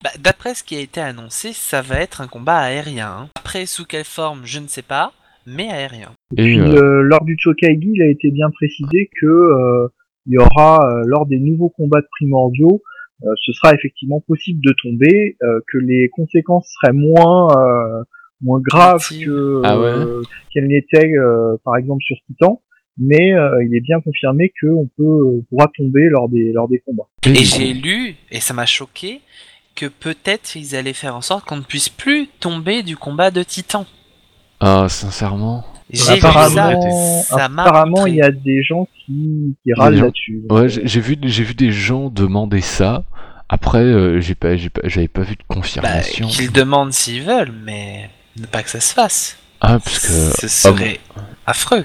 Bah, D'après ce qui a été annoncé, ça va être un combat aérien. hein. Après, sous quelle forme, je ne sais pas, mais aérien. Et Puis, euh, euh, lors du Chokaigi, il a été bien précisé que euh, il y aura euh, lors des nouveaux combats de primordiaux, euh, ce sera effectivement possible de tomber, euh, que les conséquences seraient moins euh, moins graves que Ah ouais euh, qu'elles n'étaient euh, par exemple sur Titan, mais euh, il est bien confirmé qu'on peut pourra tomber lors des lors des combats. Et j'ai lu, et ça m'a choqué, que peut-être ils allaient faire en sorte qu'on ne puisse plus tomber du combat de Titan. Ah, sincèrement. J'ai apparemment, ça m'a apparemment, il y a des gens qui, qui râlent gens- là-dessus. Ouais, j'ai vu, j'ai vu des gens demander ça. Après, euh, j'ai pas, j'ai pas, j'avais pas vu de Bah, confirmation. qu'ils demandent s'ils veulent, mais ne pas que ça se fasse. ah, parce que Ce serait affreux.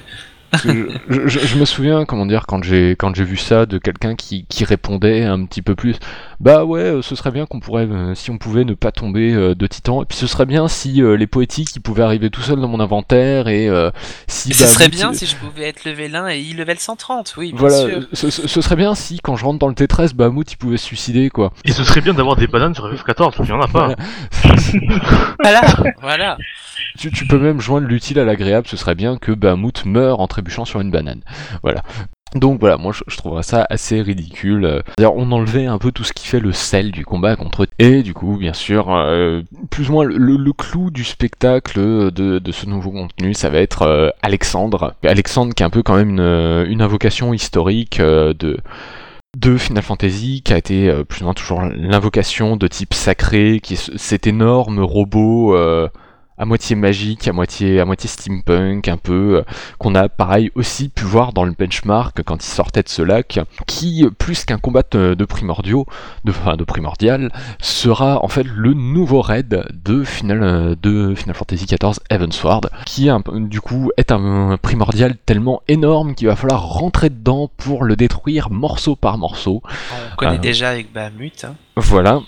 Parce que je, je- je me souviens, comment dire, quand j'ai quand j'ai vu ça de quelqu'un qui, qui répondait un petit peu plus, bah ouais, euh, ce serait bien qu'on pourrait, euh, si on pouvait ne pas tomber euh, de titan, et puis ce serait bien si euh, les poétiques ils pouvaient arriver tout seuls dans mon inventaire et euh, si. Et ce bah, serait bien si- je pouvais être level 1 et il level 130, oui, bien Voilà, sûr. ce, ce- ce serait bien si quand je rentre dans le T13, Bahamut il pouvait se suicider quoi. Et ce serait bien d'avoir des bananes sur FF14, parce qu'il y en a pas. Voilà. (laughs) Voilà, voilà. Tu, peux même joindre l'utile à l'agréable, ce serait bien que Bahamut meure en trébuchant sur une banane. Voilà. Donc voilà, moi je, trouverais ça assez ridicule. Euh, D'ailleurs, on enlevait un peu tout ce qui fait le sel du combat contre. Et du coup, bien sûr, euh, plus ou moins le, clou du spectacle de, ce nouveau contenu, ça va être euh, Alexandre. Alexandre qui est un peu quand même une, une invocation historique euh, de de Final Fantasy, qui a été euh, plus ou moins toujours l'invocation de type sacré, qui est ce- cet énorme robot euh, à moitié magique, à moitié, à moitié steampunk, un peu, euh, qu'on a pareil aussi pu voir dans le benchmark quand il sortait de ce lac, qui, plus qu'un combat de, primordiaux, de, enfin, de primordial, sera en fait le nouveau raid de Final, euh, de Final Fantasy XIV Heavensward, qui du coup est un primordial tellement énorme qu'il va falloir rentrer dedans pour le détruire morceau par morceau. On connaît Ah. déjà avec Bahamut. hein. Voilà.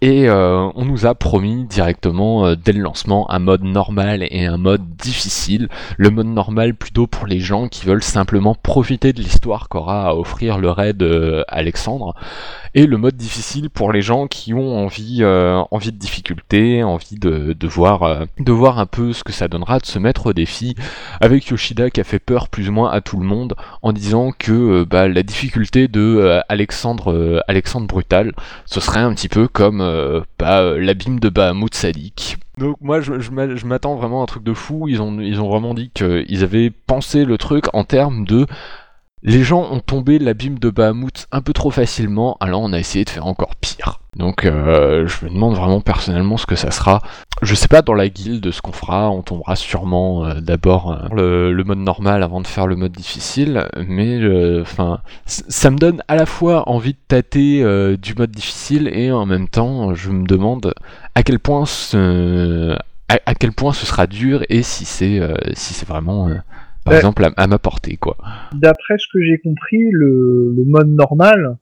Et euh, on nous a promis directement euh, dès le lancement un mode normal et un mode difficile. Le mode normal plutôt pour les gens qui veulent simplement profiter de l'histoire qu'aura à offrir le raid euh, Alexandre. Et le mode difficile pour les gens qui ont envie, envie de difficulté, envie de, voir, de voir un peu ce que ça donnera, de se mettre au défi. Avec Yoshida qui a fait peur plus ou moins à tout le monde en disant que bah, la difficulté de Alexandre, Alexandre Brutal, ce serait un petit peu comme euh, bah, euh, l'abîme de Bahamut Sadiq. Donc moi je m'attends vraiment à un truc de fou, ils ont, ils ont vraiment dit qu'ils avaient pensé le truc en termes de... Les gens ont tombé l'abîme de Bahamut un peu trop facilement, alors on a essayé de faire encore pire. Donc euh, je me demande vraiment personnellement ce que ça sera. Je sais pas dans la guilde ce qu'on fera, on tombera sûrement euh, d'abord euh, le, mode normal avant de faire le mode difficile, mais enfin ça me donne à la fois envie de tâter du mode difficile et en même temps je me demande à quel point ce, à, quel point ce sera dur et si c'est si c'est vraiment par Ouais. exemple à, à ma portée quoi. D'après ce que j'ai compris, le, le mode normal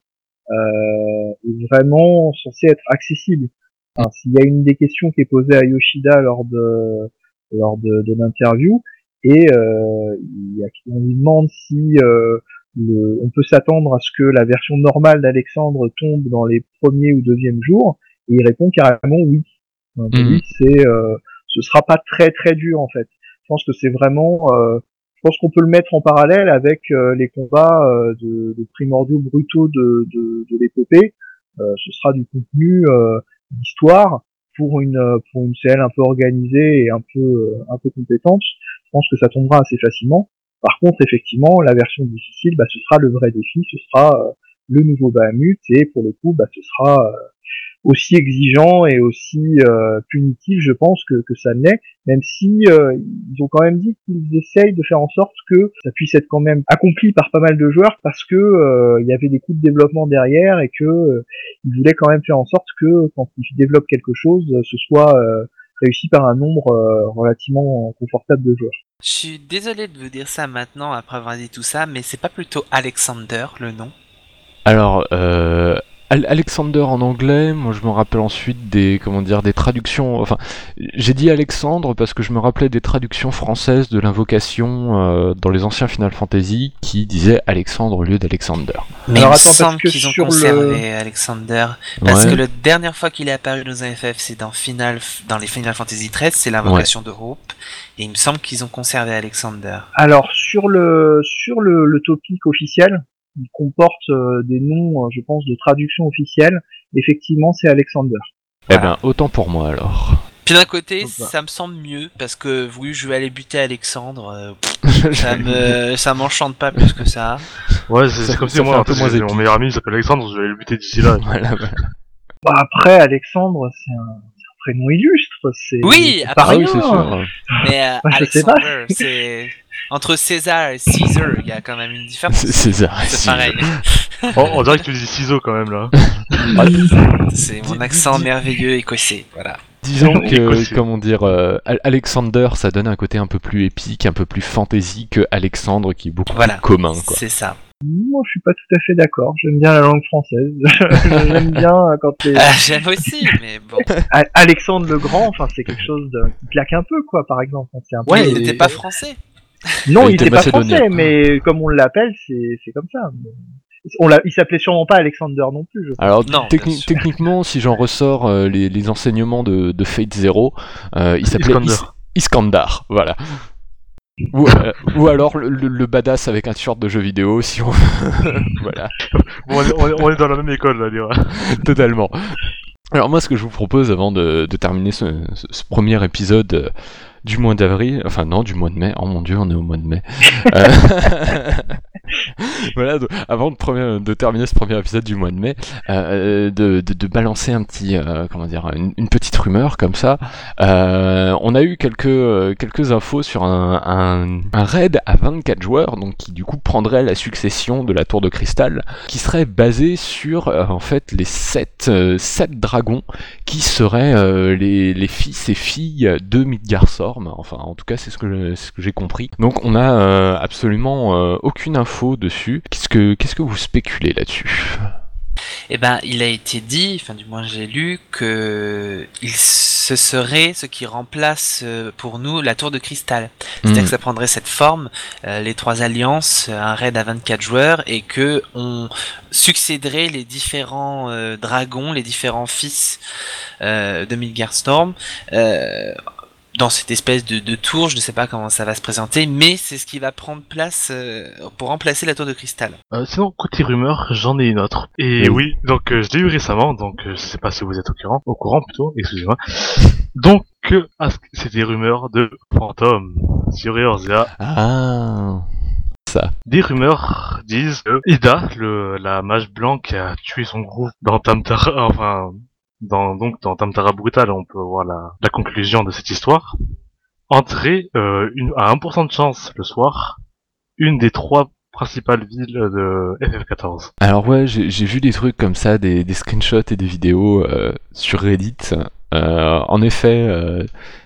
euh, est vraiment censé être accessible. Enfin, S'il y a une des questions qui est posée à Yoshida lors de lors de, de l'interview, et euh, il y a, on lui demande si euh, le- on peut s'attendre à ce que la version normale d'Alexandre tombe dans les premiers ou deuxièmes jours, et il répond carrément oui. Oui, c'est euh, ce sera pas très très dur en fait. Je pense que c'est vraiment euh, pense qu'on peut le mettre en parallèle avec euh, les combats euh, de, primordiaux brutaux de, de, l'épopée. Euh, ce sera du contenu d'histoire pour une pour une CL un peu organisée et un peu un peu compétente. Je pense que ça tombera assez facilement. Par contre, effectivement, la version difficile, bah, ce sera le vrai défi, ce sera le nouveau Bahamut et pour le coup, bah, ce sera euh, aussi exigeant et aussi euh, punitif, je pense, que, que ça l'est même si euh, ils ont quand même dit qu'ils essayent de faire en sorte que ça puisse être quand même accompli par pas mal de joueurs parce que euh, il y avait des coûts de développement derrière et que euh, ils voulaient quand même faire en sorte que quand ils développent quelque chose, euh, ce soit réussi par un nombre relativement confortable de joueurs. Je suis désolé de vous dire ça maintenant après avoir dit tout ça, mais c'est pas plutôt Alexander le nom Alors, euh, Al- Alexander en anglais, moi je me rappelle ensuite des comment dire des traductions. Enfin, j'ai dit Alexandre parce que je me rappelais des traductions françaises de l'invocation euh, dans les anciens Final Fantasy qui disaient Alexandre au lieu d'Alexander. Mais Alors, il me attends, parce semble que qu'ils ont sur le- conservé Alexander. Parce Ouais. que la dernière fois qu'il est apparu dans un FF, c'est dans, Final, dans les Final Fantasy XIII, c'est l'invocation de Hope. Et il me semble qu'ils ont conservé Alexander. Alors sur le sur le, le topic officiel, il comporte euh, des noms, euh, je pense, de traduction officielle. Effectivement, c'est Alexander. Eh ben, autant pour moi alors. Puis d'un côté, ça me semble mieux, parce que oui, je vais aller buter Alexandre. euh, (laughs) ça me, ça m'enchante pas plus que ça. Ouais, c'est comme si moi, un peu moins mon meilleur ami s'appelle Alexandre, je vais le buter d'ici là. Voilà, voilà. Bah, après, Alexandre, c'est un, prénom illustre. C'est Oui, c'est ah pas Ah oui, rien. c'est sûr. Mais euh, Ouais, (laughs) je sais pas. Alexander, c'est entre César et Caesar, il y a quand même une différence. C'est César. C'est pareil. on, on dirait que tu dis ciseaux quand même là. (laughs) C'est mon accent merveilleux écossais. Voilà. Disons que, Écossais. comment dire, euh, Al- Alexander, ça donne un côté un peu plus épique, un peu plus fantasy que Alexandre, qui est beaucoup Voilà. plus commun, quoi. C'est ça. Moi, je suis pas tout à fait d'accord. J'aime bien la langue française. (laughs) J'aime bien euh, quand t'es Ah, J'aime aussi, mais bon. A- Alexandre le Grand. Enfin, c'est quelque chose de... qui claque un peu, quoi. Par exemple, c'est un peu- Ouais, il n'était pas français. Non, Il il était était pas français, mais comme on l'appelle, c'est c'est comme ça. On l'a, il s'appelait sûrement pas Alexander non plus. Je... Alors, Non, techni- techniquement, si j'en ressors euh, les, les enseignements de, de Fate Zero, euh, il s'appelait. Is- Iskandar, voilà. Ou, euh, ou alors le, badass avec un t-shirt de jeu vidéo, si on... (laughs) voilà, Bon, on, est, on est- on est dans la même école là, dire. (laughs) totalement. Alors moi, ce que je vous propose avant de, de terminer ce, ce- ce premier épisode euh, du mois d'avril, enfin non, du mois de mai. Oh mon dieu, on est au mois de mai. (laughs) Euh, (laughs) voilà, donc, avant de, premier- de terminer ce premier épisode du mois de mai, euh, de, de- de balancer un petit, euh, comment dire, une, une petite rumeur comme ça. Euh, on a eu quelques, euh, quelques infos sur un, un, un raid à 24 joueurs, donc qui du coup prendrait la succession de la tour de cristal, qui serait basé sur euh, en fait les 7, dragons qui seraient euh, les, les fils et filles de Enfin, en tout cas, c'est ce que, j'ai compris. Donc, on a euh, absolument euh, aucune info dessus. Qu'est-ce que, qu'est-ce que vous spéculez là-dessus? Eh ben, il a été dit, enfin du moins j'ai lu, que il ce serait ce qui remplace euh, pour nous la tour de cristal. C'est-à-dire Hmm. que ça prendrait cette forme, euh, les trois alliances, un raid à 24 joueurs, et que on succéderait les différents euh, dragons, les différents fils de Midgarstorm. Euh, dans cette espèce de, de tour, je ne sais pas comment ça va se présenter, mais c'est ce qui va prendre place euh, pour remplacer la tour de cristal. Euh, sinon, côté rumeur, j'en ai une autre. Et Oui. oui, donc euh, je l'ai eu récemment, donc euh, je sais pas si vous êtes au courant, au courant plutôt, excusez-moi. Donc, euh, ah, c'est des rumeurs de fantômes sur Eorzea. Ah, ça. Des rumeurs disent que Ida, le, la mage blanc qui a tué son groupe dans Tamtara, (laughs) enfin, dans, donc dans Tamtara Brutal, on peut voir la, la conclusion de cette histoire, entrer euh, une, à 1% de chance le soir, une des trois principales villes de FF14. Alors ouais, j'ai vu des trucs comme ça, des, des screenshots et des vidéos euh, sur Reddit. Euh, en effet, euh,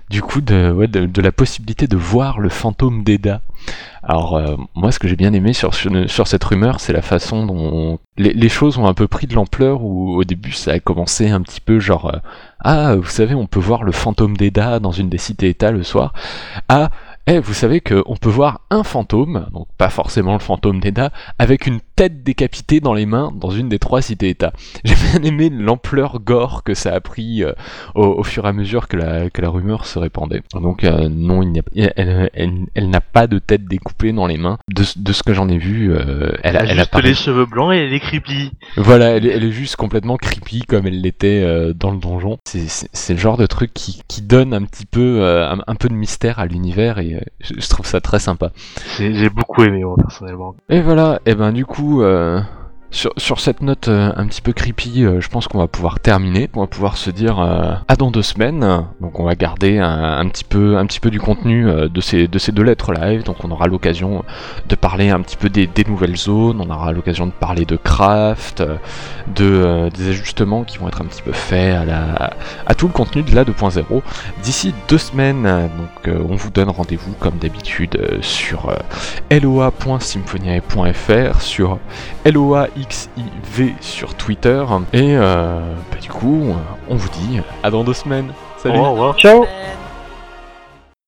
du coup, de, ouais, de, de la possibilité de voir le fantôme d'Eda. Alors euh, moi, ce que j'ai bien aimé sur, sur, cette rumeur, c'est la façon dont les, les choses ont un peu pris de l'ampleur. Où au début, ça a commencé un petit peu genre euh, ah, vous savez, on peut voir le fantôme d'Eda dans une des cités-États le soir. Ah, eh, vous savez qu'on peut voir un fantôme, donc pas forcément le fantôme d'Eda, avec une tête décapitée dans les mains dans une des trois cités-États. (laughs) J'ai bien aimé l'ampleur gore que ça a pris euh, au, au fur et à mesure que la, que la rumeur se répandait. Donc euh, non, il a- elle, elle- elle n'a pas de tête découpée dans les mains. De, ce- de ce que j'en ai vu, euh, elle, a- Elle a juste les cheveux blancs et elle est creepy. Voilà, elle, est- juste complètement creepy comme elle l'était dans le donjon. C'est- le genre de truc qui, qui donne un petit peu, un, un peu de mystère à l'univers et je, je trouve ça très sympa. J'ai beaucoup aimé, moi, personnellement. Et voilà, et ben du coup, euh, sur, cette note euh, un petit peu creepy, euh, je pense qu'on va pouvoir terminer. On va pouvoir se dire euh, à dans deux semaines. Donc on va garder un, petit peu, un petit peu du contenu euh, de ces, de ces deux lettres live. Donc on aura l'occasion de parler un petit peu des, nouvelles zones. On aura l'occasion de parler de craft, de des ajustements qui vont être un petit peu faits à la, à tout le contenu de la 2.0 d'ici deux semaines. Donc on vous donne rendez-vous comme d'habitude sur loa.symphoniae.fr, sur LOAXIV sur Twitter. Et euh, bah, du coup, on vous dit à dans deux semaines. Salut Au revoir. Ciao